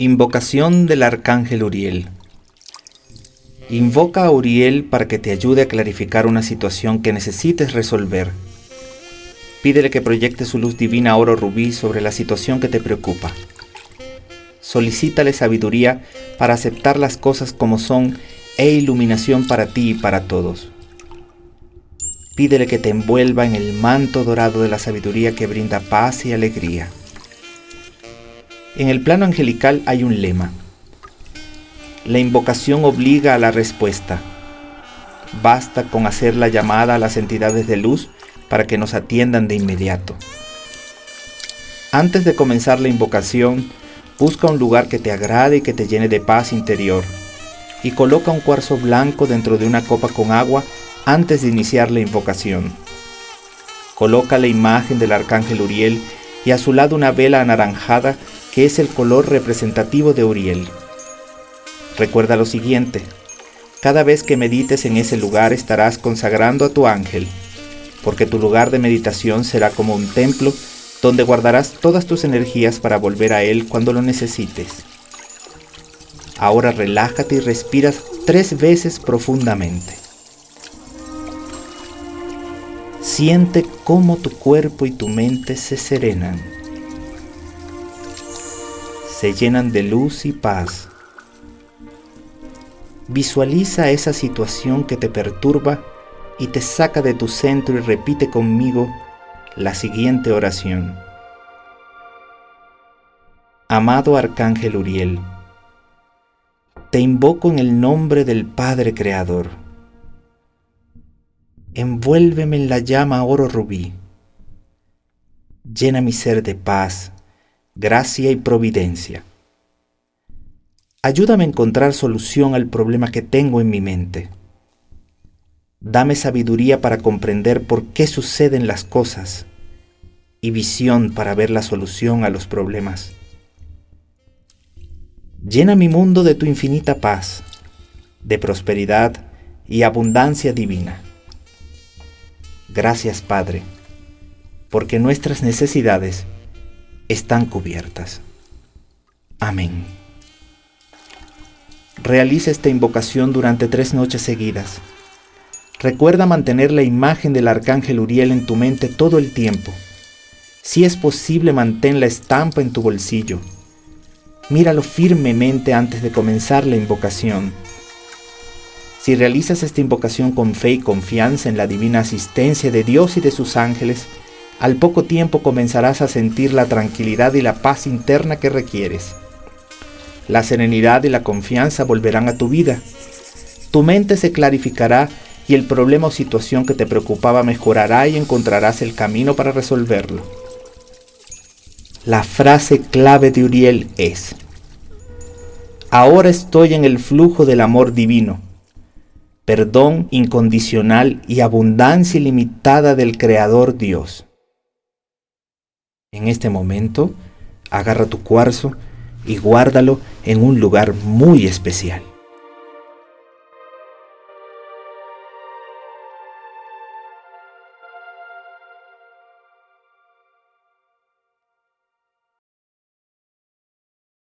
Invocación del Arcángel Uriel. Invoca a Uriel para que te ayude a clarificar una situación que necesites resolver. Pídele que proyecte su luz divina oro rubí sobre la situación que te preocupa. Solicítale sabiduría para aceptar las cosas como son e iluminación para ti y para todos. Pídele que te envuelva en el manto dorado de la sabiduría que brinda paz y alegría. En el plano angelical hay un lema. La invocación obliga a la respuesta. Basta con hacer la llamada a las entidades de luz para que nos atiendan de inmediato. Antes de comenzar la invocación, busca un lugar que te agrade y que te llene de paz interior y coloca un cuarzo blanco dentro de una copa con agua antes de iniciar la invocación. Coloca la imagen del arcángel Uriel y a su lado una vela anaranjada que es el color representativo de Uriel. Recuerda lo siguiente, cada vez que medites en ese lugar estarás consagrando a tu ángel, porque tu lugar de meditación será como un templo donde guardarás todas tus energías para volver a él cuando lo necesites. Ahora relájate y respiras tres veces profundamente. Siente cómo tu cuerpo y tu mente se serenan se llenan de luz y paz. Visualiza esa situación que te perturba y te saca de tu centro y repite conmigo la siguiente oración. Amado Arcángel Uriel, te invoco en el nombre del Padre Creador. Envuélveme en la llama oro rubí. Llena mi ser de paz, gracia y providencia. Ayúdame a encontrar solución al problema que tengo en mi mente. Dame sabiduría para comprender por qué suceden las cosas y visión para ver la solución a los problemas. Llena mi mundo de tu infinita paz, de prosperidad y abundancia divina. Gracias Padre, porque nuestras necesidades están cubiertas. Amén. Realiza esta invocación durante tres noches seguidas. Recuerda mantener la imagen del arcángel Uriel en tu mente todo el tiempo. Si es posible, mantén la estampa en tu bolsillo. Míralo firmemente antes de comenzar la invocación. Si realizas esta invocación con fe y confianza en la divina asistencia de Dios y de sus ángeles, al poco tiempo comenzarás a sentir la tranquilidad y la paz interna que requieres. La serenidad y la confianza volverán a tu vida. Tu mente se clarificará y el problema o situación que te preocupaba mejorará y encontrarás el camino para resolverlo. La frase clave de Uriel es, Ahora estoy en el flujo del amor divino, perdón incondicional y abundancia ilimitada del Creador Dios. En este momento, agarra tu cuarzo y guárdalo en un lugar muy especial.